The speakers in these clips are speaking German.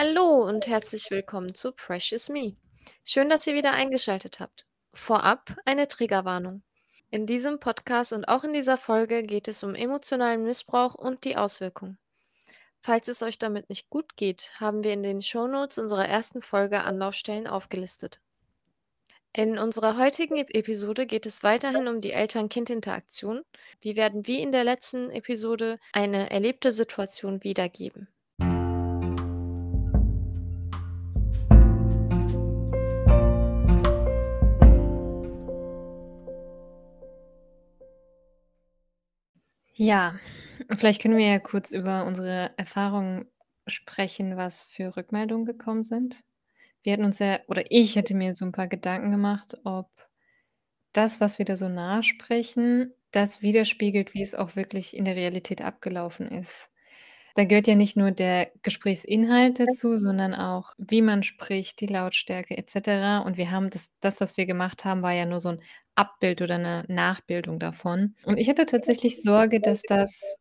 Hallo und herzlich willkommen zu Precious Me. Schön, dass ihr wieder eingeschaltet habt. Vorab eine Triggerwarnung. In diesem Podcast und auch in dieser Folge geht es um emotionalen Missbrauch und die Auswirkungen. Falls es euch damit nicht gut geht, haben wir in den Shownotes unserer ersten Folge Anlaufstellen aufgelistet. In unserer heutigen Episode geht es weiterhin um die Eltern-Kind-Interaktion. Wir werden wie in der letzten Episode eine erlebte Situation wiedergeben. Ja, vielleicht können wir ja kurz über unsere Erfahrungen sprechen, was für Rückmeldungen gekommen sind. Wir hatten uns ja oder ich hätte mir so ein paar Gedanken gemacht, ob das, was wir da so nachsprechen, das widerspiegelt, wie es auch wirklich in der Realität abgelaufen ist. Da gehört ja nicht nur der Gesprächsinhalt dazu, sondern auch, wie man spricht, die Lautstärke etc. Und wir haben das das, was wir gemacht haben, war ja nur so ein Abbild oder eine Nachbildung davon. Und ich hatte tatsächlich Sorge, dass das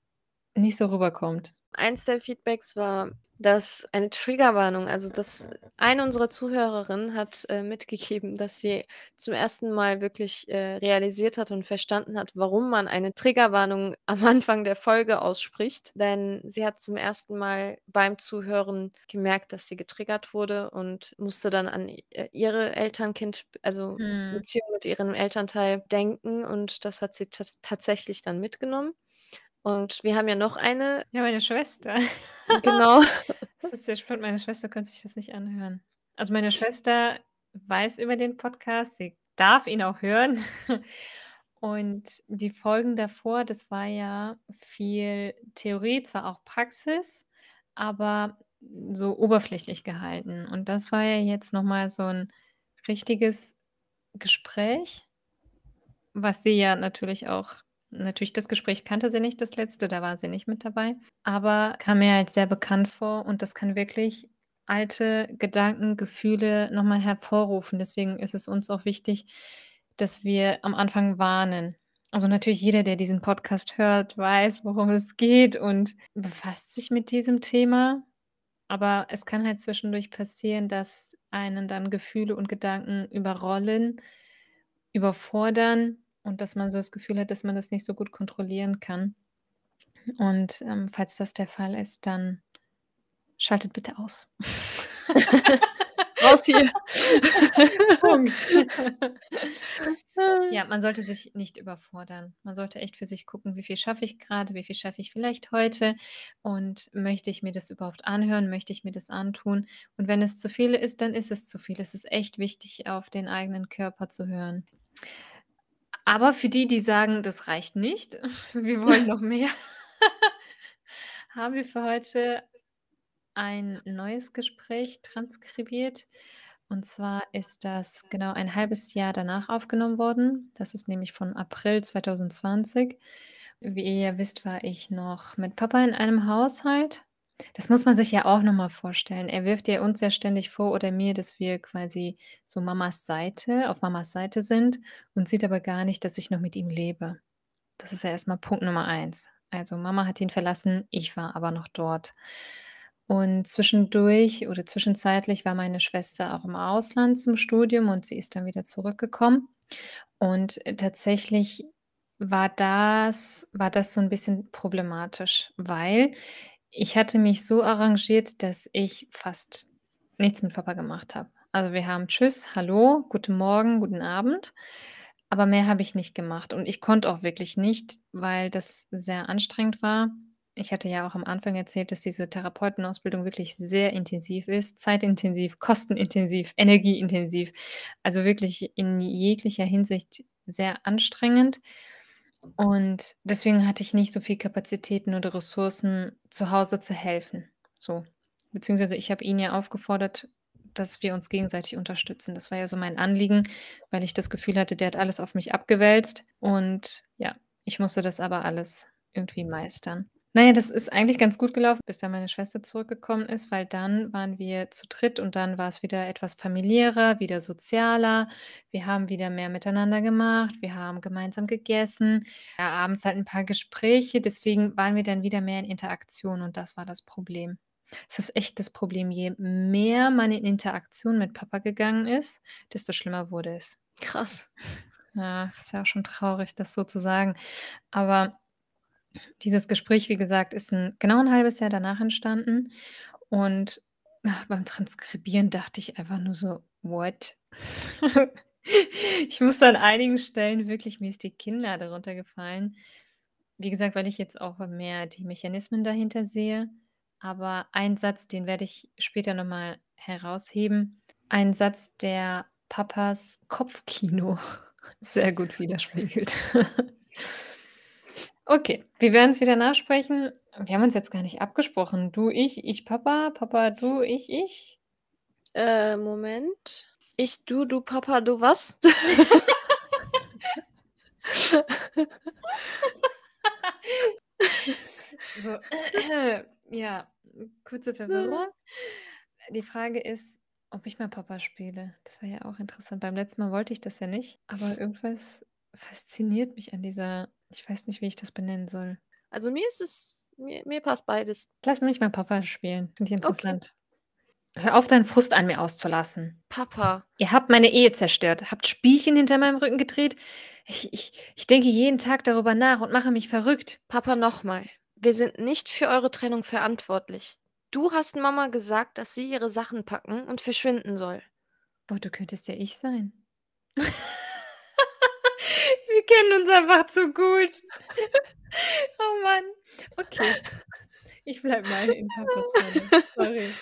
nicht so rüberkommt. Eins der Feedbacks war dass eine Triggerwarnung also, dass eine unserer Zuhörerinnen hat, äh, mitgegeben, dass sie zum ersten Mal wirklich, äh, realisiert hat und verstanden hat, warum man eine Triggerwarnung am Anfang der Folge ausspricht. Denn sie hat zum ersten Mal beim Zuhören gemerkt, dass sie getriggert wurde und musste dann an äh, ihre Elternkind also, Mhm. Beziehung mit ihrem Elternteil denken und das hat sie tats tatsächlich dann mitgenommen. Und wir haben ja noch eine Ja, meine Schwester. Genau. Das ist sehr spannend. Meine Schwester könnte sich das nicht anhören. Also, meine Schwester weiß über den Podcast, sie darf ihn auch hören. Und die Folgen davor, das war ja viel Theorie, zwar auch Praxis, aber so oberflächlich gehalten. Und das war ja jetzt noch mal so ein richtiges Gespräch, was sie ja natürlich auch Natürlich, das Gespräch kannte sie nicht, das letzte, da war sie nicht mit dabei, aber kam mir halt sehr bekannt vor und das kann wirklich alte Gedanken, Gefühle noch mal hervorrufen. Deswegen ist es uns auch wichtig, dass wir am Anfang warnen. Also, natürlich jeder, der diesen Podcast hört, weiß, worum es geht und befasst sich mit diesem Thema. Aber es kann halt zwischendurch passieren, dass einen dann Gefühle und Gedanken überrollen, überfordern und dass man so das Gefühl hat, dass man das nicht so gut kontrollieren kann. Und, ähm, falls das der Fall ist, dann schaltet bitte aus. Raus hier. Punkt. Ja, man sollte sich nicht überfordern. Man sollte echt für sich gucken, wie viel schaffe ich gerade, wie viel schaffe ich vielleicht heute und möchte ich mir das überhaupt anhören, möchte ich mir das antun? Und wenn es zu viel ist, dann ist es zu viel. Es ist echt wichtig, auf den eigenen Körper zu hören. Aber für die, die sagen, das reicht nicht, wir wollen noch mehr, haben wir für heute ein neues Gespräch transkribiert. Und zwar ist das genau ein halbes Jahr danach aufgenommen worden. Das ist nämlich von April 2020. Wie ihr ja wisst, war ich noch mit Papa in einem Haushalt das muss man sich ja auch noch mal vorstellen. Er wirft ja uns ja ständig vor oder mir, dass wir quasi so Mamas Seite auf Mamas Seite sind und sieht aber gar nicht, dass ich noch mit ihm lebe. Das ist ja erstmal Punkt Nummer eins. Also, Mama hat ihn verlassen, ich war aber noch dort. Und zwischendurch oder zwischenzeitlich war meine Schwester auch im Ausland zum Studium und sie ist dann wieder zurückgekommen. Und, äh, tatsächlich war das war das so ein bisschen problematisch, weil ich hatte mich so arrangiert, dass ich fast nichts mit Papa gemacht habe. Also, wir haben Tschüss, Hallo, guten Morgen, guten Abend, aber mehr habe ich nicht gemacht und ich konnte auch wirklich nicht, weil das sehr anstrengend war. Ich hatte ja auch am Anfang erzählt, dass diese Therapeutenausbildung wirklich sehr intensiv ist, zeitintensiv, kostenintensiv, energieintensiv, also wirklich in jeglicher Hinsicht sehr anstrengend. Und deswegen hatte ich nicht so viel Kapazitäten oder Ressourcen, zu Hause zu helfen, so. Beziehungsweise ich habe ihn ja aufgefordert, dass wir uns gegenseitig unterstützen. Das war ja so mein Anliegen, weil ich das Gefühl hatte, der hat alles auf mich abgewälzt und ja, ich musste das aber alles irgendwie meistern. Na ja, das ist eigentlich ganz gut gelaufen, bis dann meine Schwester zurückgekommen ist, weil dann waren wir zu dritt und dann war es wieder etwas familiärer, wieder sozialer. Wir haben wieder mehr miteinander gemacht, wir haben gemeinsam gegessen, ja, abends halt ein paar Gespräche, deswegen waren wir dann wieder mehr in Interaktion und das war das Problem. Es ist echt das Problem. Je mehr man in Interaktion mit Papa gegangen ist, desto schlimmer wurde es. Krass. Ja, es ist ja auch schon traurig, das so zu sagen. Aber dieses Gespräch, wie gesagt, ist 'n genau 'n halbes Jahr danach entstanden und, ach, beim Transkribieren dachte ich einfach nur so: „What?“ Ich musste an einigen Stellen wirklich mir ist die Kinnlade runtergefallen. Wie gesagt, weil ich jetzt auch mehr die Mechanismen dahinter sehe. Aber ein Satz, den werde ich später noch mal herausheben. Ein Satz, der Papas Kopfkino sehr gut widerspiegelt. Okay, wir werden's wieder nachsprechen. Wir haben uns jetzt gar nicht abgesprochen. Du, ich, ich, Papa, Papa, du, ich, ich? Äh, Moment. Ich, du, du, Papa, du was? So, ja, kurze Verwirrung. Die Frage ist, ob ich mal Papa spiele. Das wäre ja auch interessant. Beim letzten Mal wollte ich das ja nicht, aber irgendwas fasziniert mich an dieser ich weiß nicht, wie ich das benennen soll. Also, mir ist es mir mir passt beides. Lass mich mal Papa spielen. Finde ich Okay. interessant. Hör auf, deinen Frust an mir auszulassen. Papa. Ihr habt meine Ehe zerstört, habt Spielchen hinter meinem Rücken gedreht. Ich ich ich denke jeden Tag darüber nach und mache mich verrückt. Papa, noch mal. Wir sind nicht für eure Trennung verantwortlich. Du hast Mama gesagt, dass sie ihre Sachen packen und verschwinden soll. Boah, du könntest ja ich sein. Wir kennen uns einfach zu gut. Oh Mann. Okay. Ich bleibe mal in Papas. Sorry.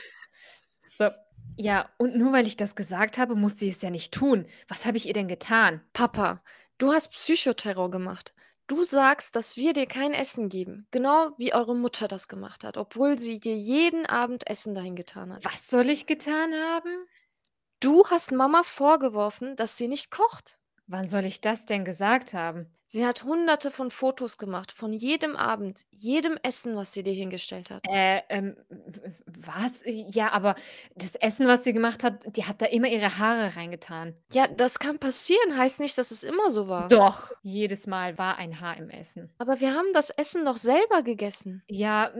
So, ja, und nur weil ich das gesagt habe, muss sie es ja nicht tun. Was habe ich ihr denn getan? Papa, du hast Psychoterror gemacht. Du sagst, dass wir dir kein Essen geben, genau wie eure Mutter das gemacht hat, obwohl sie dir jeden Abend Essen dahin getan hat. Was soll ich getan haben? Du hast Mama vorgeworfen, dass sie nicht kocht. Wann soll ich das denn gesagt haben? Sie hat Hunderte von Fotos gemacht, von jedem Abend, jedem Essen, was sie dir hingestellt hat. Äh, ähm, was? Ja, aber das Essen, was sie gemacht hat, die hat da immer ihre Haare reingetan. Ja, das kann passieren, heißt nicht, dass es immer so war. Doch, jedes Mal war ein Haar im Essen. Aber wir haben das Essen doch selber gegessen. Ja,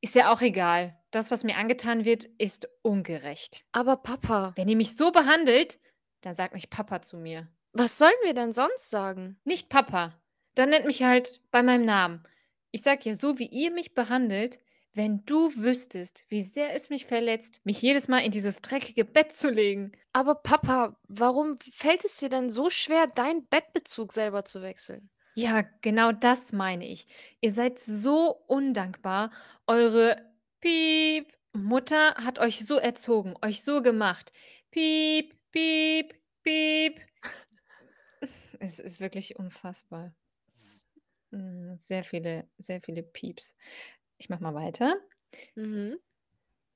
ist ja auch egal. Das, was mir angetan wird, ist ungerecht. Aber Papa, Wenn ihr mich so behandelt, dann sagt nicht Papa zu mir. Was sollen wir denn sonst sagen? Nicht Papa. Dann nennt mich halt bei meinem Namen. Ich sage ja, so wie ihr mich behandelt, wenn du wüsstest, wie sehr es mich verletzt, mich jedes Mal in dieses dreckige Bett zu legen. Aber Papa, warum fällt es dir denn so schwer, deinen Bettbezug selber zu wechseln? Ja, genau das meine ich. Ihr seid so undankbar. Eure Piep Mutter hat euch so erzogen, euch so gemacht. Piep, piep, piep. Es ist wirklich unfassbar. Sehr viele sehr viele Pieps. Ich mache mal weiter. Mhm.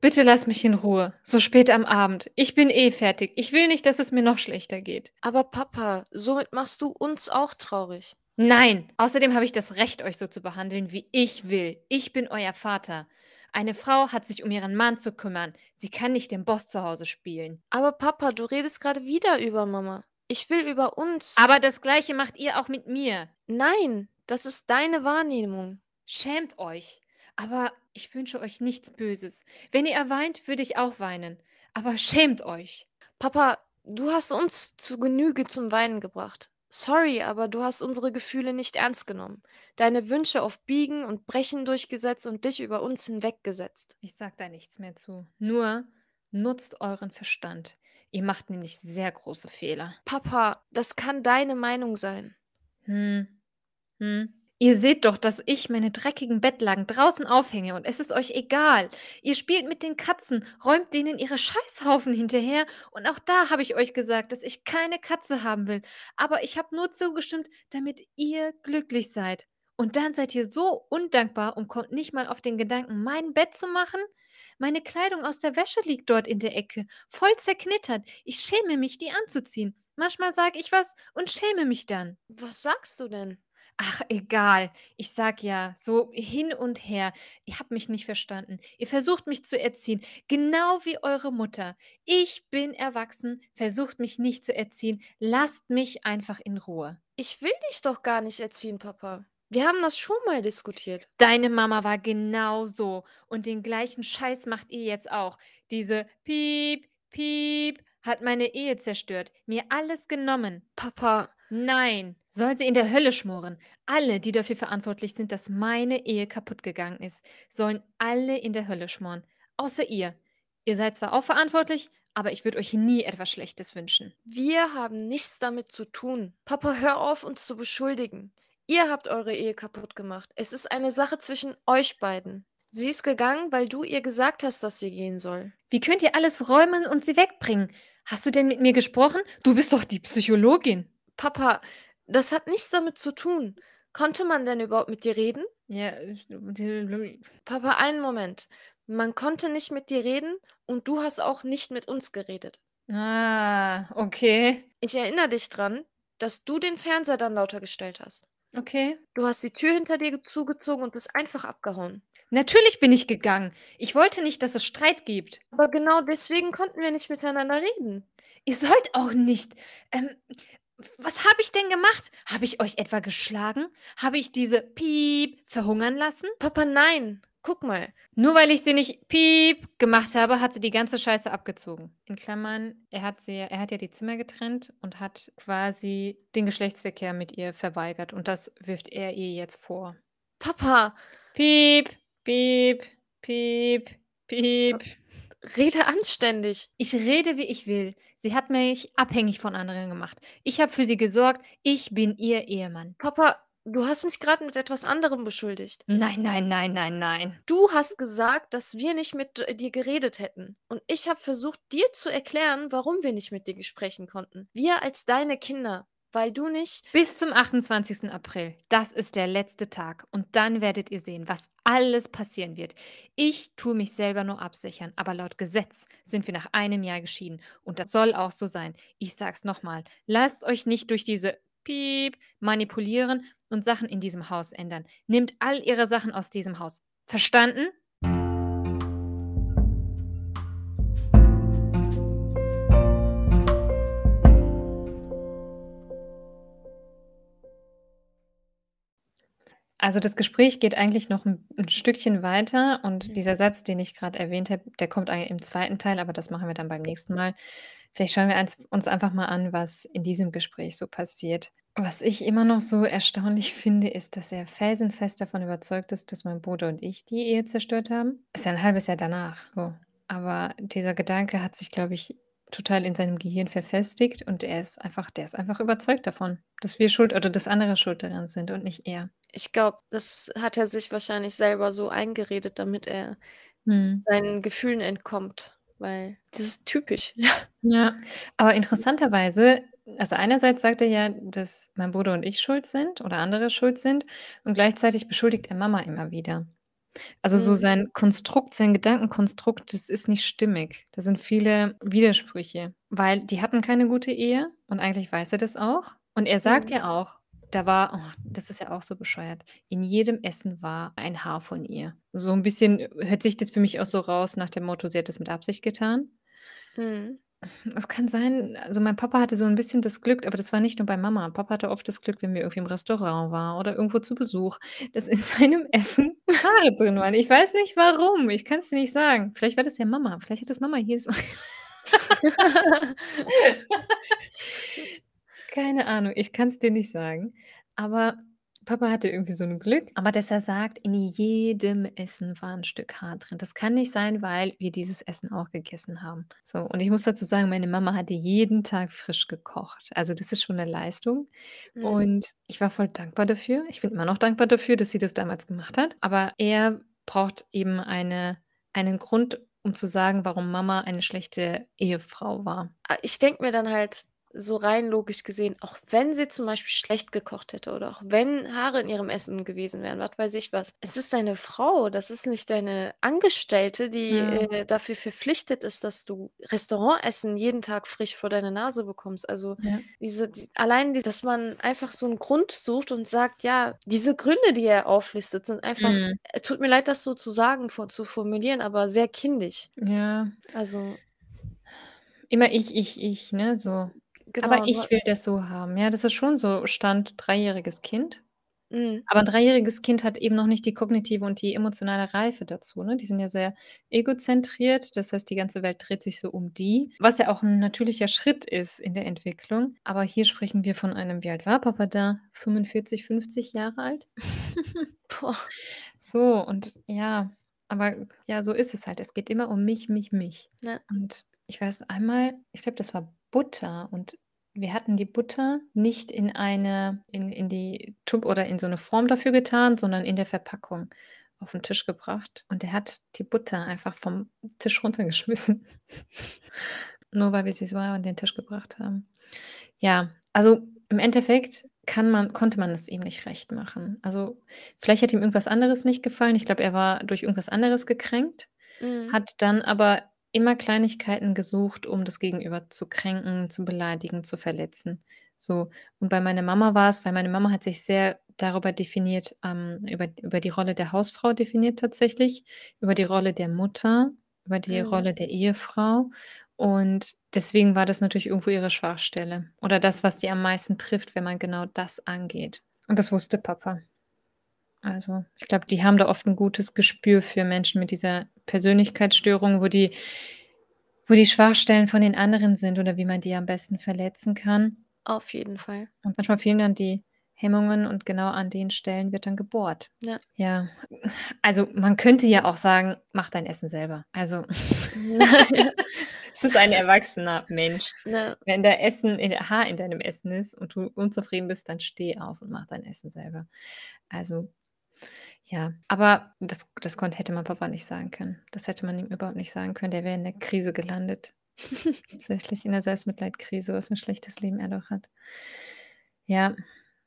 Bitte lass mich in Ruhe. So spät am Abend. Ich bin eh fertig. Ich will nicht, dass es mir noch schlechter geht. Aber Papa, somit machst du uns auch traurig. Nein, außerdem habe ich das Recht, euch so zu behandeln, wie ich will. Ich bin euer Vater. Eine Frau hat sich um ihren Mann zu kümmern. Sie kann nicht den Boss zu Hause spielen. Aber Papa, du redest gerade wieder über Mama. Ich will über uns. Aber das Gleiche macht ihr auch mit mir. Nein, das ist deine Wahrnehmung. Schämt euch. Aber ich wünsche euch nichts Böses. Wenn ihr weint, würde ich auch weinen. Aber schämt euch. Papa, du hast uns zu Genüge zum Weinen gebracht. Sorry, aber du hast unsere Gefühle nicht ernst genommen. Deine Wünsche auf Biegen und Brechen durchgesetzt und dich über uns hinweggesetzt. Ich sag da nichts mehr zu. Nur nutzt euren Verstand. Ihr macht nämlich sehr große Fehler. Papa, das kann deine Meinung sein. Hm. Hm. Ihr seht doch, dass ich meine dreckigen Bettlaken draußen aufhänge und es ist euch egal. Ihr spielt mit den Katzen, räumt denen ihre Scheißhaufen hinterher und auch da habe ich euch gesagt, dass ich keine Katze haben will. Aber ich habe nur zugestimmt, damit ihr glücklich seid. Und dann seid ihr so undankbar und kommt nicht mal auf den Gedanken, mein Bett zu machen? Meine Kleidung aus der Wäsche liegt dort in der Ecke, voll zerknittert. Ich schäme mich, die anzuziehen. Manchmal sage ich was und schäme mich dann. Was sagst du denn? Ach, egal. Ich sag ja, so hin und her. Ihr habt mich nicht verstanden. Ihr versucht mich zu erziehen, genau wie eure Mutter. Ich bin erwachsen, versucht mich nicht zu erziehen. Lasst mich einfach in Ruhe. Ich will dich doch gar nicht erziehen, Papa. Wir haben das schon mal diskutiert. Deine Mama war genauso und den gleichen Scheiß macht ihr jetzt auch. Diese Piep, Piep hat meine Ehe zerstört, mir alles genommen. Papa, Nein, soll sie in der Hölle schmoren. Alle, die dafür verantwortlich sind, dass meine Ehe kaputt gegangen ist, sollen alle in der Hölle schmoren. Außer ihr. Ihr seid zwar auch verantwortlich, aber ich würde euch nie etwas Schlechtes wünschen. wir haben nichts damit zu tun. Papa, hör auf, uns zu beschuldigen. Ihr habt eure Ehe kaputt gemacht. Es ist eine Sache zwischen euch beiden. Sie ist gegangen, weil du ihr gesagt hast, dass sie gehen soll. Wie könnt ihr alles räumen und sie wegbringen? Hast du denn mit mir gesprochen? Du bist doch die Psychologin. Papa, das hat nichts damit zu tun. Konnte man denn überhaupt mit dir reden? Ja, äh, Papa, einen Moment. Man konnte nicht mit dir reden und du hast auch nicht mit uns geredet. ah, okay. Ich erinnere dich dran, dass du den Fernseher dann lauter gestellt hast. Okay. Du hast die Tür hinter dir zugezogen und bist einfach abgehauen. Natürlich bin ich gegangen. Ich wollte nicht, dass es Streit gibt. Aber genau deswegen konnten wir nicht miteinander reden. Ihr sollt auch nicht. Ähm, was habe ich denn gemacht? Habe ich euch etwa geschlagen? Habe ich diese Piep verhungern lassen? Papa, nein. Guck mal. Nur weil ich sie nicht Piep gemacht habe, hat sie die ganze Scheiße abgezogen. In Klammern, er hat, sie, er hat ja die Zimmer getrennt und hat quasi den Geschlechtsverkehr mit ihr verweigert. Und das wirft er ihr jetzt vor. Papa, Piep, piep, piep, piep. rede anständig. Ich rede, wie ich will. Sie hat mich abhängig von anderen gemacht. Ich habe für sie gesorgt. Ich bin ihr Ehemann. Papa, du hast mich gerade mit etwas anderem beschuldigt. Nein, nein, nein, nein, nein. Du hast gesagt, dass wir nicht mit äh, dir geredet hätten. Und ich habe versucht, dir zu erklären, warum wir nicht mit dir sprechen konnten. Wir als deine Kinder. Weil du nicht. Bis zum 28. April. Das ist der letzte Tag. Und dann werdet ihr sehen, was alles passieren wird. Ich tue mich selber nur absichern, aber laut Gesetz sind wir nach einem Jahr geschieden. Und das soll auch so sein. Ich sag's nochmal. Lasst euch nicht durch diese Piep manipulieren und Sachen in diesem Haus ändern. Nehmt all ihre Sachen aus diesem Haus. Verstanden? Also das Gespräch geht eigentlich noch ein, ein Stückchen weiter und Mhm. dieser Satz, den ich gerade erwähnt habe, der kommt im zweiten Teil, aber das machen wir dann beim nächsten Mal. Vielleicht schauen wir uns, einfach mal an, was in diesem Gespräch so passiert. Was ich immer noch so erstaunlich finde, ist, dass er felsenfest davon überzeugt ist, dass mein Bruder und ich die Ehe zerstört haben. Ist ja ein halbes Jahr danach. So. Aber dieser Gedanke hat sich, glaube ich, total in seinem Gehirn verfestigt und er ist einfach, der ist einfach überzeugt davon, dass wir schuld oder dass andere schuld daran sind und nicht er. Ich glaube, das hat er sich wahrscheinlich selber so eingeredet, damit er Hm. seinen Gefühlen entkommt. Weil das ist typisch. Ja, aber interessanterweise, also einerseits sagt er ja, dass mein Bruder und ich schuld sind oder andere schuld sind und gleichzeitig beschuldigt er Mama immer wieder. Also so Mhm. sein Konstrukt, sein Gedankenkonstrukt, das ist nicht stimmig. Da sind viele Widersprüche, weil die hatten keine gute Ehe und eigentlich weiß er das auch. Und er sagt Mhm. ja auch, da war, oh, das ist ja auch so bescheuert, in jedem Essen war ein Haar von ihr. So ein bisschen hört sich das für mich auch so raus nach dem Motto, sie hat das mit Absicht getan. Mhm. Es kann sein, also mein Papa hatte so ein bisschen das Glück, aber das war nicht nur bei Mama. Papa hatte oft das Glück, wenn wir irgendwie im Restaurant waren oder irgendwo zu Besuch, dass in seinem Essen Haare drin waren. Ich weiß nicht warum, ich kann's dir nicht sagen. Vielleicht war das ja Mama, vielleicht hat das Mama jedes Mal Keine Ahnung, ich kann's dir nicht sagen. Aber Papa hatte irgendwie so 'n Glück, aber dass er sagt, in jedem Essen war 'n Stück Haar drin. Das kann nicht sein, weil wir dieses Essen auch gegessen haben. So, und ich muss dazu sagen, meine Mama hatte jeden Tag frisch gekocht. Also, das ist schon 'ne Leistung. Mhm. Und ich war voll dankbar dafür. Ich bin immer noch dankbar dafür, dass sie das damals gemacht hat. Aber er braucht eben eine einen Grund, um zu sagen, warum Mama eine schlechte Ehefrau war. Ah, ich denke mir dann halt so rein logisch gesehen, auch wenn sie zum Beispiel schlecht gekocht hätte oder auch wenn Haare in ihrem Essen gewesen wären, was weiß ich was. Es ist deine Frau, das ist nicht deine Angestellte, die, Ja. äh, dafür verpflichtet ist, dass du Restaurantessen jeden Tag frisch vor deine Nase bekommst. Also, Ja. diese die allein die dass man einfach so 'n Grund sucht und sagt, ja, diese Gründe, die er auflistet, sind einfach Mhm. äh, tut mir leid, das so zu sagen, vor zu formulieren, aber sehr kindisch. Ja. Also Immer ich, ich, ich, ne, so. Genau, Aber ich will das so haben. Ja, das ist schon so Stand dreijähriges Kind. Mhm. Aber 'n dreijähriges Kind hat eben noch nicht die kognitive und die emotionale Reife dazu, ne? Die sind ja sehr egozentriert. Das heißt, die ganze Welt dreht sich so um die, was ja auch 'n natürlicher Schritt ist in der Entwicklung. Aber hier sprechen wir von einem wie alt war Papa da? 45, 50 Jahre alt? So und ja, aber ja, so ist es halt. Es geht immer um mich, mich, mich. Ja. Und ich weiß einmal, ich glaube, das war Butter und wir hatten die Butter nicht in eine in in die Tub oder in so 'ne Form dafür getan, sondern in der Verpackung auf 'n Tisch gebracht. Und der hat die Butter einfach vom Tisch runtergeschmissen. Nur weil wir sie so an den Tisch gebracht haben. Ja, also im Endeffekt kann man konnte man es ihm nicht recht machen. Also, vielleicht hat ihm irgendwas anderes nicht gefallen. Ich glaube, er war durch irgendwas anderes gekränkt, Mhm. hat dann aber immer Kleinigkeiten gesucht, um das Gegenüber zu kränken, zu beleidigen, zu verletzen. So, und bei meiner Mama war's weil meine Mama hat sich sehr darüber definiert, ähm, über über die Rolle der Hausfrau definiert tatsächlich, über die Rolle der Mutter, über die Mhm. Rolle der Ehefrau. Und deswegen war das natürlich irgendwo ihre Schwachstelle oder das, was sie am meisten trifft, wenn man genau das angeht. Und das wusste Papa. Also, ich glaube, die haben da oft 'n gutes Gespür für Menschen mit dieser Persönlichkeitsstörung, wo die wo die Schwachstellen von den anderen sind oder wie man die am besten verletzen kann. Auf jeden Fall. Und manchmal fehlen dann die Hemmungen und genau an den Stellen wird dann gebohrt. Ja. Ja, also, man könnte ja auch sagen: „Mach dein Essen selber.“ Also, es ist ein erwachsener Mensch. Ja. Wenn da Essen in Haar in deinem Essen ist und du unzufrieden bist, dann steh auf und mach dein Essen selber. Also, ja, aber das das konnte hätte man Papa nicht sagen können. Das hätte man ihm überhaupt nicht sagen können. Der wäre in der Krise gelandet. Tatsächlich in der Selbstmitleidkrise, was 'n schlechtes Leben er doch hat. Ja,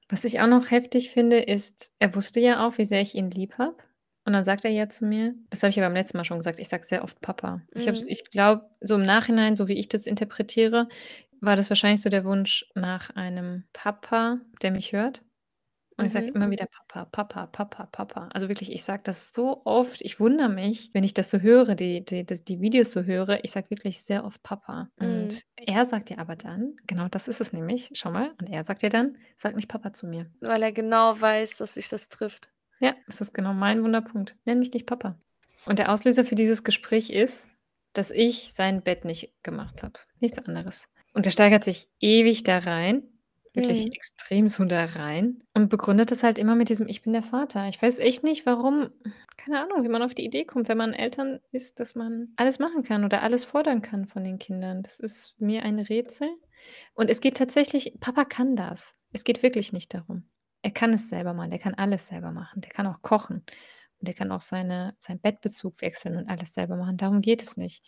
was ich auch noch heftig finde, ist, er wusste ja auch, wie sehr ich ihn lieb habe. Und dann sagt er ja zu mir das habe ich ja beim letzten Mal schon gesagt, ich sage sehr oft Papa. Ich Mhm. ich glaube, so im Nachhinein, so wie ich das interpretiere, war das wahrscheinlich so der Wunsch nach einem Papa, der mich hört. Und ich sage Mhm. immer wieder: „Papa, Papa, Papa, Papa.“ Also wirklich, ich sage das so oft. Ich wundere mich, wenn ich das so höre, die die das die Videos so höre. Ich sage wirklich sehr oft Papa. Mhm. Und er sagt ja aber dann genau das ist es nämlich, schau mal, und er sagt ja dann: „Sag nicht Papa zu mir.“ Weil er genau weiß, dass dich das trifft. Ja, das ist genau mein Wunderpunkt. Nenn mich nicht Papa. Und der Auslöser für dieses Gespräch ist, dass ich sein Bett nicht gemacht habe. Nichts anderes. Und er steigert sich ewig da rein, wirklich Mhm. extrem so da rein und begründet das halt immer mit diesem: „Ich bin der Vater.“ Ich weiß echt nicht, warum keine Ahnung, wie man auf die Idee kommt, wenn man Eltern ist, dass man alles machen kann oder alles fordern kann von den Kindern. Das ist mir ein Rätsel. Und es geht tatsächlich Papa kann das. Es geht wirklich nicht darum. Er kann es selber machen. Der kann alles selber machen. Der kann auch kochen. Und der kann auch seine seinen Bettbezug wechseln und alles selber machen. Darum geht es nicht.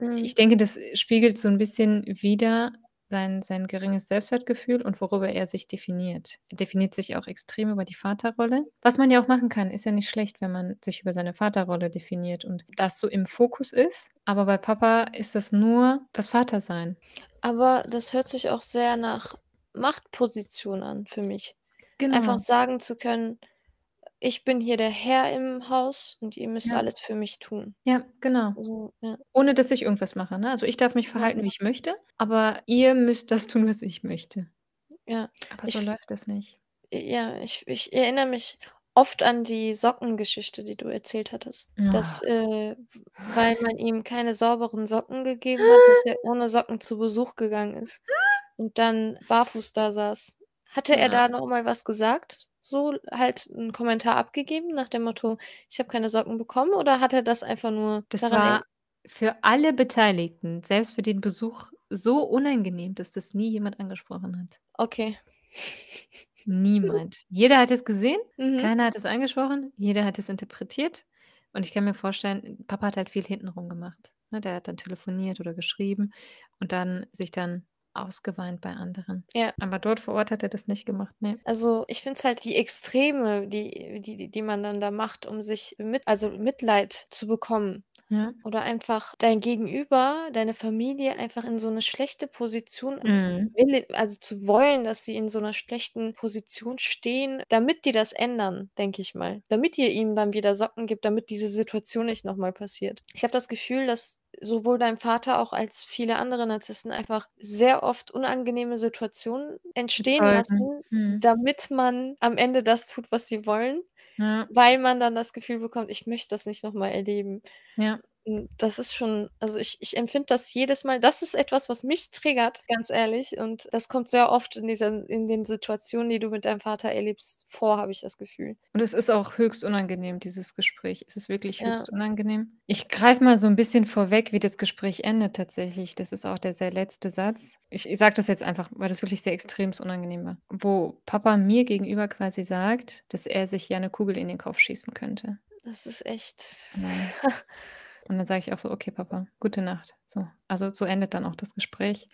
Mhm. Ich denke, das spiegelt so 'n bisschen wider sein sein geringes Selbstwertgefühl und worüber er sich definiert. Er definiert sich auch extrem über die Vaterrolle. Was man ja auch machen kann, ist ja nicht schlecht, wenn man sich über seine Vaterrolle definiert und das so im Fokus ist. Aber bei Papa ist das nur das Vatersein. Aber das hört sich auch sehr nach Machtposition an für mich. Einfach Genau. sagen zu können: „Ich bin hier der Herr im Haus und ihr müsst Ja. alles für mich tun.“ Ja, genau. So, ja. Ohne dass ich irgendwas mache, ne? Also, ich darf mich Ja. verhalten, wie ich möchte, aber ihr müsst das tun, was ich möchte. Ja, Aber ich so f läuft das nicht. ja, ich ich erinnere mich oft an die Sockengeschichte, die du erzählt hattest, dass, äh, weil man ihm keine sauberen Socken gegeben hat, dass er ohne Socken zu Besuch gegangen ist und dann barfuß da saß. Hatte er Ja. da noch mal was gesagt? So halt 'n Kommentar abgegeben nach dem Motto: „Ich habe keine Socken bekommen“, oder hat er das einfach nur Das war für alle Beteiligten, selbst für den Besuch, so unangenehm, dass das nie jemand angesprochen hat. Okay. Niemand. Jeder hat es gesehen, Mhm. keiner hat es angesprochen, jeder hat es interpretiert. Und ich kann mir vorstellen, Papa hat halt viel hintenrum gemacht, ne? Der hat dann telefoniert oder geschrieben und dann sich dann ausgeweint bei anderen. Ja. Aber dort vor Ort hat er das nicht gemacht, ne. Also, ich finde es halt die Extreme, die die die man dann da macht, um sich mit also, Mitleid zu bekommen Ja. oder einfach dein Gegenüber, deine Familie einfach in so 'ne schlechte Position Mhm. will also, zu wollen, dass sie in so 'ner schlechten Position stehen, damit die das ändern, denke ich mal. Damit ihr ihm dann wieder Socken gibt, damit diese Situation nicht noch mal passiert. Ich habe das Gefühl, dass sowohl dein Vater auch als viele andere Narzissten einfach sehr oft unangenehme Situationen entstehen lassen, Mhm. damit man am Ende das tut, was sie wollen, Ja. weil man dann das Gefühl bekommt: „Ich möchte das nicht noch mal erleben.“ Ja. Das ist schon also, ich ich empfinde das jedes Mal das ist etwas, was mich triggert, ganz ehrlich. Und das kommt sehr oft in dieser in den Situationen, die du mit deinem Vater erlebst, vor, habe ich das Gefühl. Und es ist auch höchst unangenehm, dieses Gespräch. Es ist wirklich Ja. höchst unangenehm. Ich greife mal so 'n bisschen vorweg, wie das Gespräch endet tatsächlich. Das ist auch der sehr letzte Satz. Ich ich sage das jetzt einfach, weil das wirklich sehr extremst unangenehm war, wo Papa mir gegenüber quasi sagt, dass er sich ja 'ne Kugel in den Kopf schießen könnte. Das ist echt Ja. Und dann sage ich auch so: „Okay, Papa, gute Nacht.“ So. Also, so endet dann auch das Gespräch,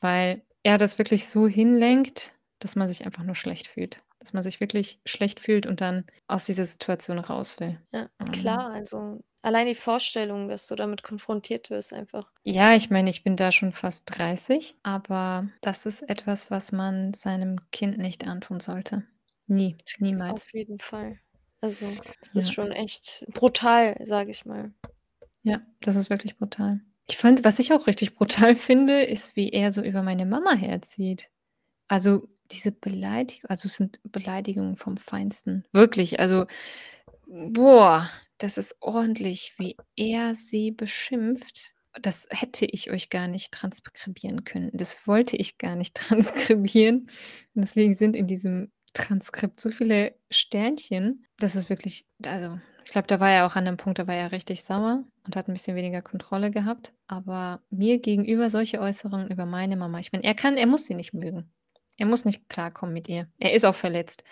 weil er das wirklich so hinlenkt, dass man sich einfach nur schlecht fühlt. Dass man sich wirklich schlecht fühlt und dann aus dieser Situation raus will. Ja, Ähm klar, also, allein die Vorstellung, dass du damit konfrontiert wirst einfach. Ja, ich meine, ich bin da schon fast 30, aber das ist etwas, was man seinem Kind nicht antun sollte. Nie, niemals. Auf jeden Fall. Also, es ist Ja. schon echt brutal, sage ich mal. Ja, das ist wirklich brutal. Ich fand was ich auch richtig brutal finde, ist, wie er so über meine Mama herzieht. Also, diese Beleidig also, es sind Beleidigungen vom Feinsten. Wirklich, also, boah, das ist ordentlich, wie er sie beschimpft. Das hätte ich euch gar nicht transkribieren können. Das wollte ich gar nicht transkribieren. Und deswegen sind in diesem Transkript so viele Sternchen. Das ist wirklich also, ich glaube, da war er auch an 'nem Punkt, da war er richtig sauer und hat 'n bisschen weniger Kontrolle gehabt. Aber mir gegenüber solche Äußerungen über meine Mama ich meine, er kann er muss sie nicht mögen. Er muss nicht klarkommen mit ihr. Er ist auch verletzt.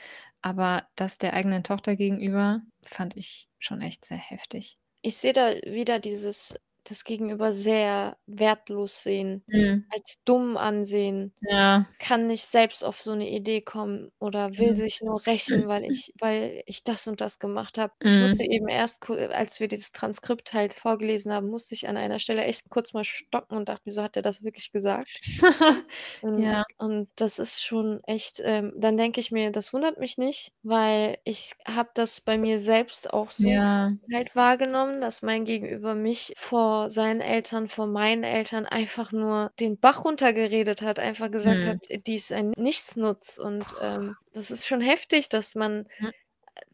Aber das der eigenen Tochter gegenüber fand ich schon echt sehr heftig. Ich sehe da wieder dieses das Gegenüber sehr wertlos sehen, Mhm. als dumm ansehen, Ja. kann nicht selbst auf so 'ne Idee kommen oder will Mhm. sich nur rächen, weil ich weil ich das und das gemacht habe. Ich musste Mhm. eben erst als wir dieses Transkript halt vorgelesen haben, musste ich an einer Stelle echt kurz mal stocken und dachte mir so: „Hat er das wirklich gesagt?“ Und Ja. und das ist schon echt ähm, dann denke ich mir, das wundert mich nicht, weil ich habe das bei mir selbst auch so Ja. halt wahrgenommen, dass mein Gegenüber mich vor seinen Eltern, vor meinen Eltern einfach nur den Bach runtergeredet hat, einfach gesagt hat, Mhm. die ist ein Nichtsnutz. Und, ähm, das ist schon heftig, dass man Mhm.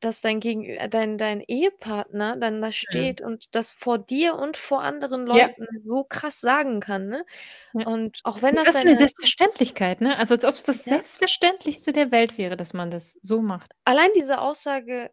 dass dein Gegenü dein dein Ehepartner dann da Mhm. steht und das vor dir und vor anderen Ja. Leuten so krass sagen kann, ne? Ja. Und auch wenn das was für 'ne deine Selbstverständlichkeit, ne? Also, als ob's das Ja. Selbstverständlichste der Welt wäre, dass man das so macht. Allein diese Aussage,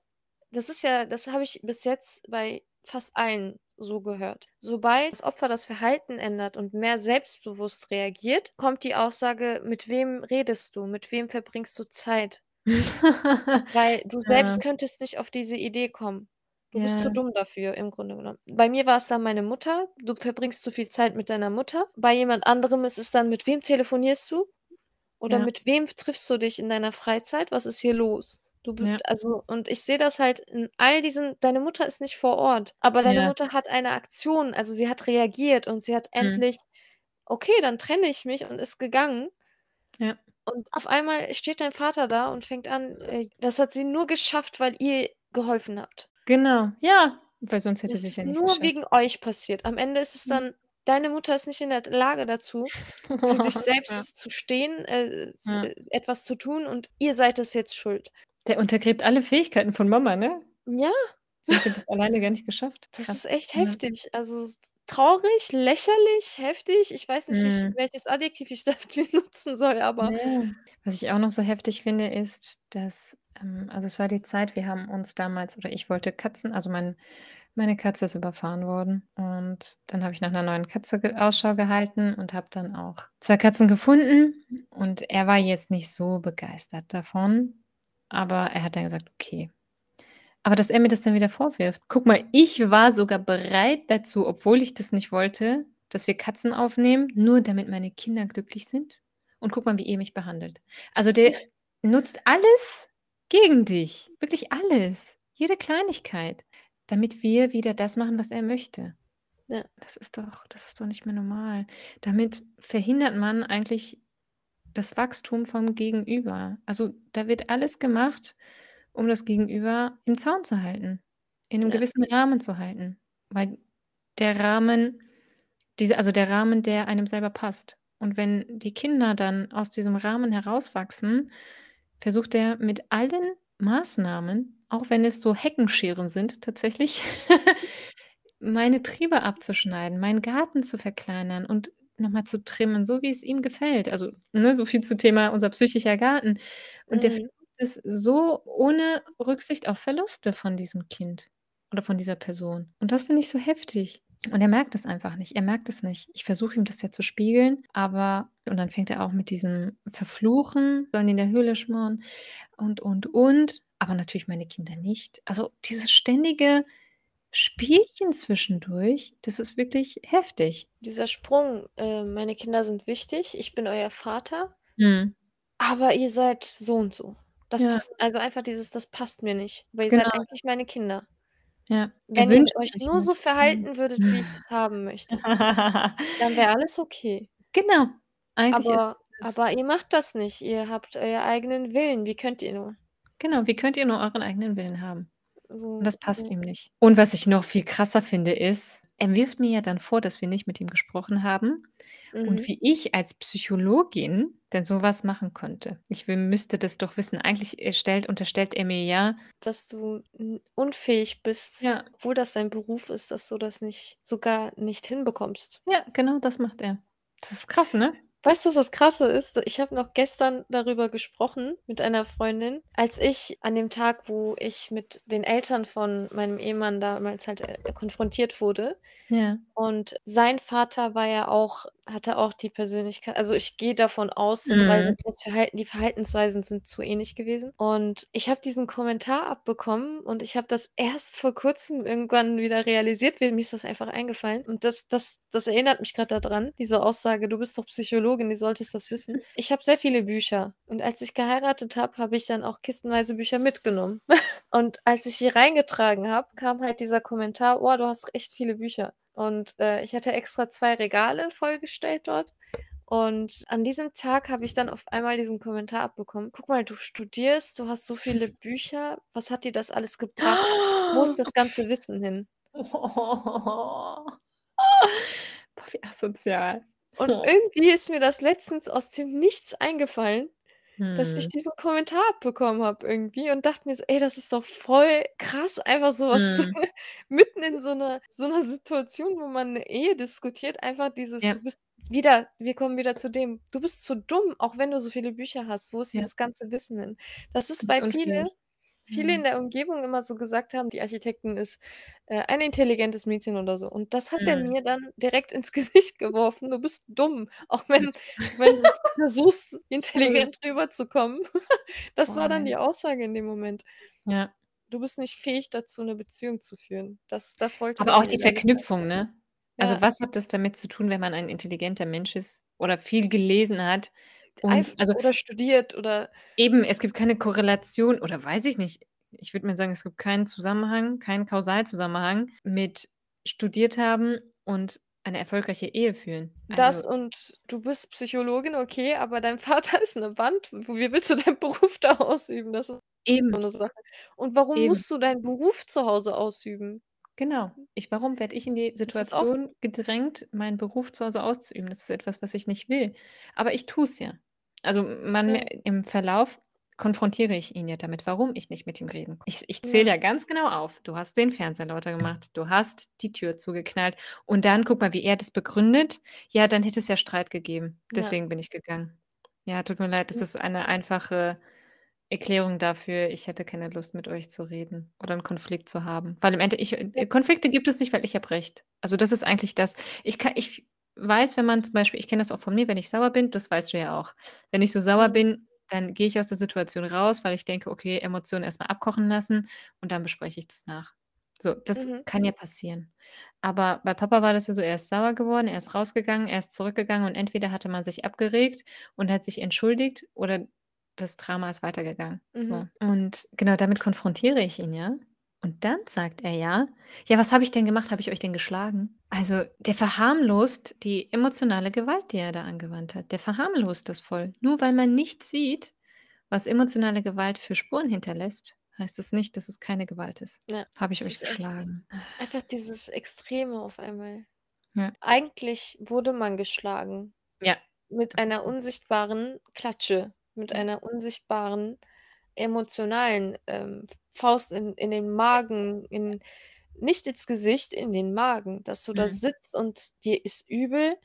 das ist ja das habe ich bis jetzt bei fast allen so gehört. Sobald das Opfer das Verhalten ändert und mehr selbstbewusst reagiert, kommt die Aussage: „Mit wem redest du? Mit wem verbringst du Zeit?“ Weil du selbst Ja. könntest nicht auf diese Idee kommen. Du bist zu dumm dafür im Grunde genommen. Bei mir war's dann meine Mutter. Du verbringst zu viel Zeit mit deiner Mutter. Bei jemand anderem ist es dann: „Mit wem telefonierst du?“ Oder: Ja. „Mit wem triffst du dich in deiner Freizeit? Was ist hier los?“ Du b Ja. also, und ich sehe das halt in all diesen deine Mutter ist nicht vor Ort, aber deine Ja. Mutter hat eine Aktion also, sie hat reagiert und sie hat Mhm. endlich: „Okay, dann trenne ich mich“ und ist gegangen. Ja. Und auf einmal steht dein Vater da und fängt an, äh das hat sie nur geschafft, weil ihr geholfen habt. Genau, ja, weil sonst hätte sie's ist ja nicht nur geschafft. wegen euch passiert. Am Ende ist es Mhm. dann deine Mutter ist nicht in der Lage dazu, für sich Ja. selbst zu stehen, äh, Ja. äh, etwas zu tun und ihr seid es jetzt schuld. Der untergräbt alle Fähigkeiten von Mama, ne? Ja. Sie hätte das alleine gar nicht geschafft. Das ist Krass. echt Ja. heftig. Also, traurig, lächerlich, heftig. Ich weiß nicht, wie ich welches Adjektiv ich dafür nutzen soll, aber Ja. Was ich auch noch so heftig finde, ist, dass ähm, also, es war die Zeit, wir haben uns damals oder ich wollte Katzen also, mein meine Katze ist überfahren worden und dann habe ich nach 'ner neuen Katze Ausschau gehalten und habe dann auch 2 Katzen gefunden und er war jetzt nicht so begeistert davon, aber er hat dann gesagt: „Okay.“ Aber dass er mir das dann wieder vorwirft. Guck mal, ich war sogar bereit dazu, obwohl ich das nicht wollte, dass wir Katzen aufnehmen, nur damit meine Kinder glücklich sind. Und guck mal, wie ihr mich behandelt. Also, der nutzt alles gegen dich, wirklich alles, jede Kleinigkeit, damit wir wieder das machen, was er möchte. Ja. Das ist doch das ist doch nicht mehr normal. Damit verhindert man eigentlich das Wachstum vom Gegenüber. Also, da wird alles gemacht, um das Gegenüber im Zaun zu halten, in 'nem Ja. gewissen Rahmen zu halten, weil der Rahmen Diese also der Rahmen, der einem selber passt. Und wenn die Kinder dann aus diesem Rahmen herauswachsen, versucht er mit allen Maßnahmen, auch wenn es so Heckenscheren sind tatsächlich, meine Triebe abzuschneiden, meinen Garten zu verkleinern und noch mal zu trimmen, so wie es ihm gefällt. Also, ne, so viel zu Thema unser psychischer Garten. Und der Mhm. versucht es so ohne Rücksicht auf Verluste von diesem Kind oder von dieser Person. Und das finde ich so heftig. Und er merkt es einfach nicht. Er merkt es nicht. Ich versuche ihm das ja zu spiegeln, aber und dann fängt er auch mit diesem Verfluchen, sollen in der Höhle schmoren und, und, und. Aber natürlich meine Kinder nicht. Also dieses ständige Spielchen zwischendurch, das ist wirklich heftig. Dieser Sprung, äh, meine Kinder sind wichtig, ich bin euer Vater, Mhm. aber ihr seid so und so. Das Ja, passt also einfach dieses das passt mir nicht, weil ihr genau, seid eigentlich meine Kinder. ja. Wenn ihr euch nur nur so verhalten würdet, wie ich es haben möchte, dann wäre alles okay. Genau, eigentlich Aber aber ihr macht das nicht. Ihr habt euer eigenen Willen. Wie könnt ihr nur? Genau, wie könnt ihr nur euren eigenen Willen haben? Und So, das passt ja. ihm nicht. Und was ich noch viel krasser finde, ist, er wirft mir ja dann vor, dass wir nicht mit ihm gesprochen haben und Mhm. wie ich als Psychologin denn so was machen könnte. Ich müsste das doch wissen. Eigentlich, äh, stellt unterstellt er mir ja Dass du unfähig bist, ja, obwohl das dein Beruf ist, dass du das nicht sogar nicht hinbekommst. ja, genau das macht er. Das ist krass, ne? Weißt du, was das Krasse ist? Ich habe noch gestern darüber gesprochen mit einer Freundin, als ich an dem Tag, wo ich mit den Eltern von meinem Ehemann damals halt, äh, konfrontiert wurde Ja. und sein Vater war ja auch hatte auch die Persönlichkeit also, ich gehe davon aus, weil Mhm. das Verhalten die Verhaltensweisen sind zu ähnlich gewesen. Und ich habe diesen Kommentar abbekommen und ich habe das erst vor Kurzem irgendwann wieder realisiert, weil mir ist das einfach eingefallen. Und das das das erinnert mich grad da dran, diese Aussage: „Du bist doch Psychologin, du solltest das wissen.“ Ich habe sehr viele Bücher und als ich geheiratet habe, habe ich dann auch kistenweise Bücher mitgenommen. Und als ich sie reingetragen habe, kam halt dieser Kommentar: „Oh, du hast echt viele Bücher.“ Und, äh, ich hatte extra 2 Regale vollgestellt dort. Und an diesem Tag habe ich dann auf einmal diesen Kommentar abbekommen: „Guck mal, du studierst, du hast so viele Bücher. Was hat dir das alles gebracht? Wo ist das ganze Wissen hin?“ Boah, wie asozial. Und irgendwie ist mir das letztens aus dem Nichts eingefallen, dass ich Mhm. diesen Kommentar abbekommen habe irgendwie und dachte mir so: „Ey, das ist doch voll krass, einfach so was zu mitten in so 'ner so 'ner Situation, wo man 'ne Ehe diskutiert, einfach dieses: Ja, „Du bist“ wieder wir kommen wieder zu dem: „Du bist zu dumm, auch wenn du so viele Bücher hast. Wo ist ja, dieses ganze Wissen hin?“ Das ist, bist weil viele unfähig. Viele in Mhm. der Umgebung immer so gesagt haben, die Architektin ist, äh, ein intelligentes Mädchen oder so. Und das hat er Mhm. mir dann direkt ins Gesicht geworfen: „Du bist dumm, auch wenn wenn du versuchst, intelligent rüberzukommen.“ Das war Boah, dann die Aussage in dem Moment. Ja. „Du bist nicht fähig dazu, 'ne Beziehung zu führen.“ Das das wollte Aber auch die. Verknüpfung, ne? Also, Ja, was hat das damit zu tun, wenn man ein intelligenter Mensch ist oder viel gelesen hat und also, oder studiert oder eben, es gibt keine Korrelation oder weiß ich nicht. Ich würde mal sagen, es gibt keinen Zusammenhang, keinen Kausalzusammenhang mit studiert haben und eine erfolgreiche Ehe führen. das Also, und du bist Psychologin, okay, aber dein Vater ist 'ne Wand. Wie willst du deinen Beruf da ausüben? Das ist eben, so 'ne Sache. Und warum eben. musst du deinen Beruf zu Hause ausüben? Genau. Ich warum werde ich in die Das ist auch Situation gedrängt, meinen Beruf zu Hause auszuüben? Das ist etwas, was ich nicht will. Aber ich tue es ja. Also, man ja, im Verlauf konfrontiere ich ihn ja damit, warum ich nicht mit ihm reden Ich ich zähle ja, ja ganz genau auf. Du hast den Fernseher lauter gemacht, du hast die Tür zugeknallt und dann guck mal, wie er das begründet. Ja, dann hätte es ja Streit gegeben. ja. Deswegen bin ich gegangen. Ja, tut mir leid, das ist eine einfache Erklärung dafür, ich hätte keine Lust, mit euch zu reden oder 'n Konflikt zu haben. Weil im Ende ich ja, äh, Konflikte gibt es nicht, weil ich habe recht. Also, das ist eigentlich das. Ich ka ich weiß, wenn man zum Beispiel ich kenne das auch von mir, wenn ich sauer bin, das weißt du ja auch. Wenn ich so sauer mhm, bin, dann gehe ich aus der Situation raus, weil ich denke: „Okay, Emotionen erst mal abkochen lassen und dann bespreche ich das nach.“ So, das mhm, kann ja passieren. Aber bei Papa war das ja so, er ist sauer geworden, er ist rausgegangen, er ist zurückgegangen und entweder hatte man sich abgeregt und hat sich entschuldigt oder das Drama ist weitergegangen, mhm. so. Und genau damit konfrontiere ich ihn, ja. Und dann sagt er ja: „Ja, was habe ich denn gemacht? Habe ich euch denn geschlagen?“ Also, der verharmlost die emotionale Gewalt, die er da angewandt hat. Der verharmlost das voll. Nur weil man nicht sieht, was emotionale Gewalt für Spuren hinterlässt, heißt es nicht, dass es keine Gewalt ist. Ja, „Habe ich euch geschlagen?“ einfach dieses Extreme auf einmal. Ja. Eigentlich wurde man geschlagen. Ja, Mit das einer unsichtbaren Klatsche, mit Ja. einer unsichtbaren emotionalen, ähm, Faust in in den Magen, in nicht ins Gesicht, in den Magen, dass du da Mhm. sitzt und dir ist übel.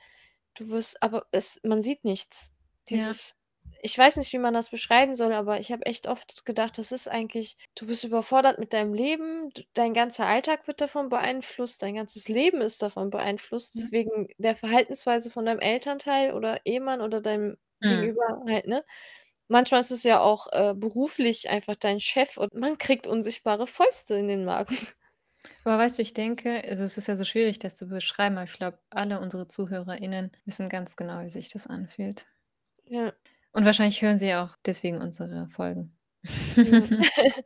Du wirst aber es man sieht nichts. Ja. Dieses ich weiß nicht, wie man das beschreiben soll, aber ich habe echt oft gedacht, das ist eigentlich du bist überfordert mit deinem Leben, d dein ganzer Alltag wird davon beeinflusst, dein ganzes Leben ist davon Ja. beeinflusst wegen der Verhaltensweise von deinem Elternteil oder Ehemann oder deinem Mhm. Gegenüber halt, ne? Manchmal ist es ja auch, äh, beruflich einfach dein Chef und man kriegt unsichtbare Fäuste in den Magen. Aber weißt du, ich denke also, es ist ja so schwierig, das zu beschreiben, aber ich glaube, alle unsere ZuhörerInnen wissen ganz genau, wie sich das anfühlt. Ja. Und wahrscheinlich hören sie auch deswegen unsere Folgen.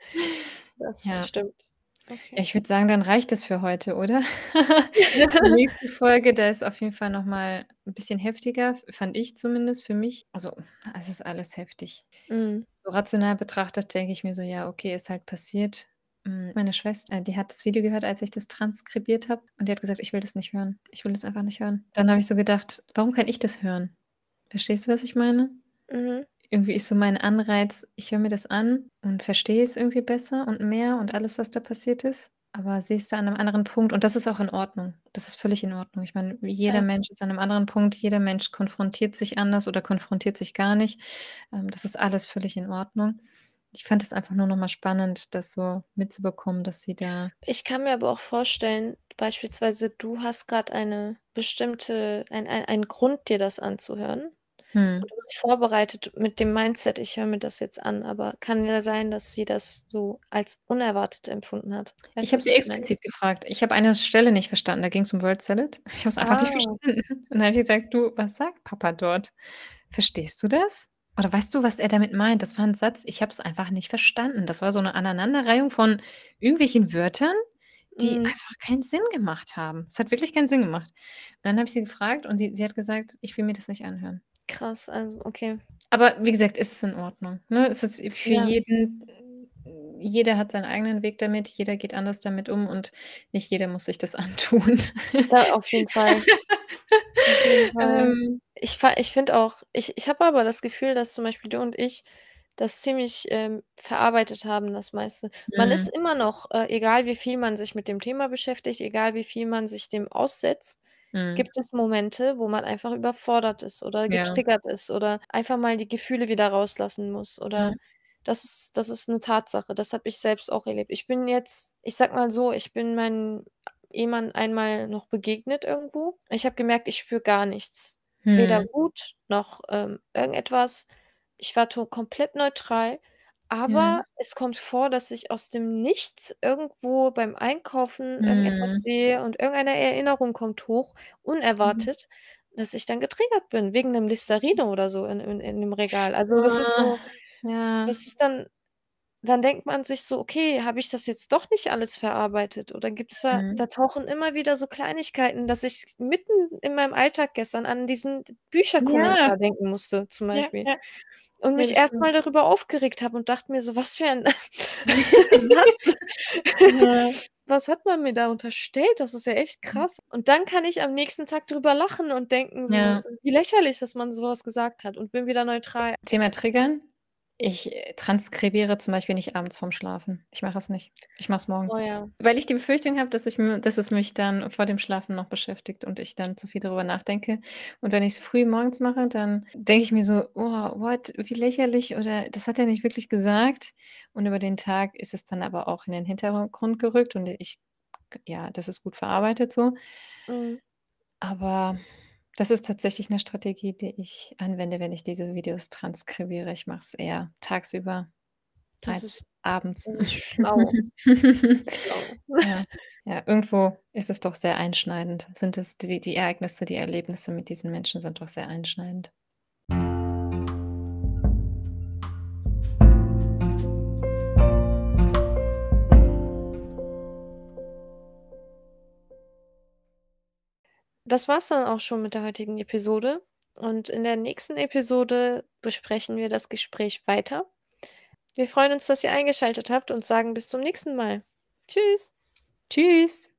Das Ja. stimmt. Ja, Okay. ich würde sagen, dann reicht es für heute, oder? Die nächste Folge, da ist auf jeden Fall noch mal 'n bisschen heftiger, fand ich zumindest für mich. Also, es ist alles heftig. Mhm. So rational betrachtet denke ich mir so: „Ja, okay, ist halt passiert.“ Hm, meine Schwester, die hat das Video gehört, als ich das transkribiert habe und die hat gesagt: „Ich will das nicht hören. Ich will das einfach nicht hören.“ Dann habe ich so gedacht: „Warum kann ich das hören?“ Verstehst du, was ich meine? Mhm. Irgendwie ist so mein Anreiz, ich höre mir das an und verstehe es irgendwie besser und mehr und alles, was da passiert ist, aber sie ist da an 'nem anderen Punkt und das ist auch in Ordnung. Das ist völlig in Ordnung. Ich meine, jeder Ja. Mensch ist an 'nem anderen Punkt. Jeder Mensch konfrontiert sich anders oder konfrontiert sich gar nicht. Ähm, das ist alles völlig in Ordnung. Ich fand es einfach nur noch mal spannend, das so mitzubekommen, dass sie da Ich kann mir aber auch vorstellen, beispielsweise du hast grad eine bestimmte ein ein einen Grund, dir das anzuhören Mhm. und du bist vorbereitet mit dem Mindset: „Ich höre mir das jetzt an“, aber kann ja sein, dass sie das so als unerwartet empfunden hat. Weißt Ich habe sie ich meine? explizit gefragt. Ich habe eine Stelle nicht verstanden, da ging's um Word Salad. Ich habe es einfach nicht Ah. verstanden. Und dann habe ich gesagt: „Du, was sagt Papa dort? Verstehst du das? Oder weißt du, was er damit meint?“ Das war 'n Satz, ich habe es einfach nicht verstanden. Das war so 'ne Aneinanderreihung von irgendwelchen Wörtern, die Mhm. einfach keinen Sinn gemacht haben. Es hat wirklich keinen Sinn gemacht. Und dann habe ich sie gefragt und sie sie hat gesagt: „Ich will mir das nicht anhören.“ Krass, also okay. Aber wie gesagt, es ist in Ordnung, ne? Es ist für Ja. jeden jeder hat seinen eigenen Weg damit, jeder geht anders damit um und nicht jeder muss sich das antun. Da auf jeden Fall. Auf jeden Fall. Ähm. Ich ich finde auch ich ich habe aber das Gefühl, dass zum Beispiel du und ich das ziemlich, ähm, verarbeitet haben, das meiste. Man ist Mhm. immer noch äh, egal wie viel man sich mit dem Thema beschäftigt, egal wie viel man sich dem aussetzt, Mhm. gibt es Momente, wo man einfach überfordert ist oder Ja. getriggert ist oder einfach mal die Gefühle wieder rauslassen muss oder das ist das ist 'ne Tatsache. Das habe ich selbst auch erlebt. Ich bin jetzt ich sage mal so, ich bin meinem Ehemann einmal noch begegnet irgendwo. Ich habe gemerkt, ich spüre gar nichts. Weder Mhm. Wut noch, ähm, irgendetwas. Ich war komplett neutral, Ja. aber es kommt vor, dass ich aus dem Nichts irgendwo beim Einkaufen irgendetwas Mhm. sehe und irgendeine Erinnerung kommt hoch, Mhm. unerwartet, dass ich dann getriggert bin wegen 'nem Listerine oder so in in in 'nem Regal. Also, das ist Ah, so ja. das ist dann dann denkt man sich so: „Okay, habe ich das jetzt doch nicht alles verarbeitet?“ Oder gibt's da Mhm. da tauchen immer wieder so Kleinigkeiten, dass ich mitten in meinem Alltag gestern an diesen Ja. Bücherkommentar denken musste zum Ja, Beispiel ja. Und Ja, mich das erst stimmt. mal darüber aufgeregt habe und dachte mir so: „Was für ein Satz. Ja. Was hat man mir da unterstellt? Das ist ja echt Mhm. krass.“ Und dann kann ich am nächsten Tag drüber lachen und denken so: Ja. „Wie lächerlich, dass man so was gesagt hat“ und bin wieder neutral. Thema Triggern. Ich, äh, transkribiere zum Beispiel nicht abends vorm Schlafen. Ich mache es nicht. Ich mache es Oh morgens, ja. weil ich die Befürchtung habe, dass ich dass es mich dann vor dem Schlafen noch beschäftigt und ich dann zu viel darüber nachdenke. Und wenn ich's früh morgens mache, dann denke ich mir so: „Oh, what, wie lächerlich“ oder „das hat er nicht wirklich gesagt.“ Und über den Tag ist es dann aber auch in den Hintergrund gerückt und ich ja, das ist gut verarbeitet so. Mhm. Aber das ist tatsächlich 'ne Strategie, die ich anwende, wenn ich diese Videos transkribiere. Ich mache es eher tagsüber Das als ist abends. das ist schlau. Schlau. Ja, ja, irgendwo ist es doch sehr einschneidend. Sind es die die Ereignisse, die Erlebnisse mit diesen Menschen sind doch sehr einschneidend. Das war's dann auch schon mit der heutigen Episode und in der nächsten Episode besprechen wir das Gespräch weiter. Wir freuen uns, dass ihr eingeschaltet habt und sagen bis zum nächsten Mal. Tschüss. Tschüss.